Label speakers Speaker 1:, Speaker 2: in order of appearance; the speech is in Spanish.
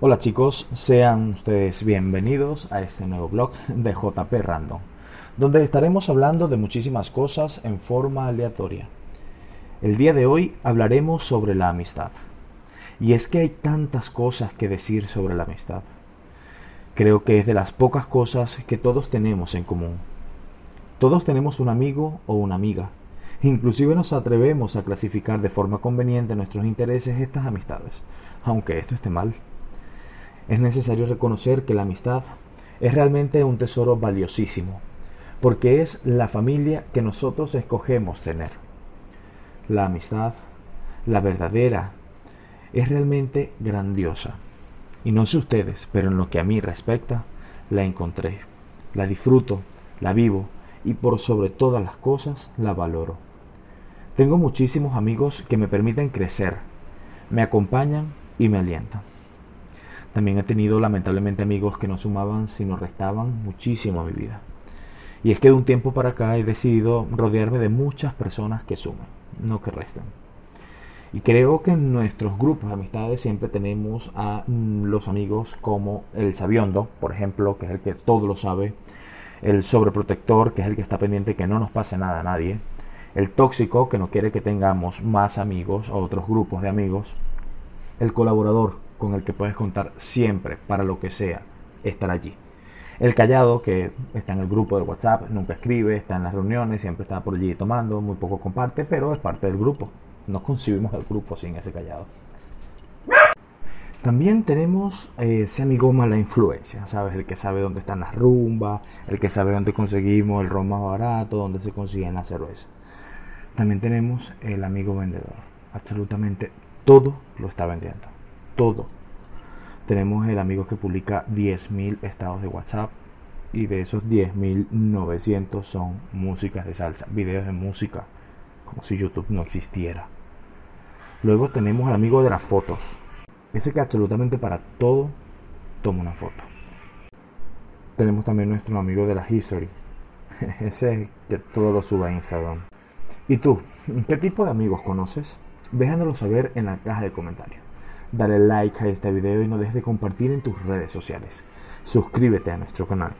Speaker 1: Hola chicos, sean ustedes bienvenidos a este nuevo blog de JP Random, donde estaremos hablando de muchísimas cosas en forma aleatoria. El día de hoy hablaremos sobre la amistad. Y es que hay tantas cosas que decir sobre la amistad. Creo que es de las pocas cosas que todos tenemos en común. Todos tenemos un amigo o una amiga. Inclusive nos atrevemos a clasificar de forma conveniente nuestros intereses estas amistades, aunque esto esté mal. Es necesario reconocer que la amistad es realmente un tesoro valiosísimo, porque es la familia que nosotros escogemos tener. La amistad, la verdadera, es realmente grandiosa. Y no sé ustedes, pero en lo que a mí respecta, la encontré, la disfruto, la vivo y por sobre todas las cosas la valoro. Tengo muchísimos amigos que me permiten crecer, me acompañan y me alientan. También he tenido lamentablemente amigos que no sumaban sino restaban muchísimo a mi vida. Y es que de un tiempo para acá he decidido rodearme de muchas personas que sumen, no que resten. Y creo que en nuestros grupos de amistades siempre tenemos a mm, los amigos como el sabiondo, por ejemplo, que es el que todo lo sabe, el sobreprotector, que es el que está pendiente que no nos pase nada a nadie, el tóxico, que no quiere que tengamos más amigos o otros grupos de amigos, el colaborador, con el que puedes contar siempre, para lo que sea, estar allí. El callado, que está en el grupo de WhatsApp, nunca escribe, está en las reuniones, siempre está por allí tomando, muy poco comparte, pero es parte del grupo no concibimos el grupo sin ese callado. También tenemos eh, ese amigo mala influencia, ¿sabes? El que sabe dónde están las rumbas, el que sabe dónde conseguimos el ron más barato, dónde se consiguen las cervezas. También tenemos el amigo vendedor. Absolutamente todo lo está vendiendo. Todo. Tenemos el amigo que publica 10.000 estados de WhatsApp y de esos 10.900 son músicas de salsa, videos de música, como si YouTube no existiera. Luego tenemos al amigo de las fotos. Ese que absolutamente para todo toma una foto. Tenemos también nuestro amigo de la history. Ese que todo lo sube a Instagram. ¿Y tú? ¿Qué tipo de amigos conoces? Déjanoslo saber en la caja de comentarios. Dale like a este video y no dejes de compartir en tus redes sociales. Suscríbete a nuestro canal.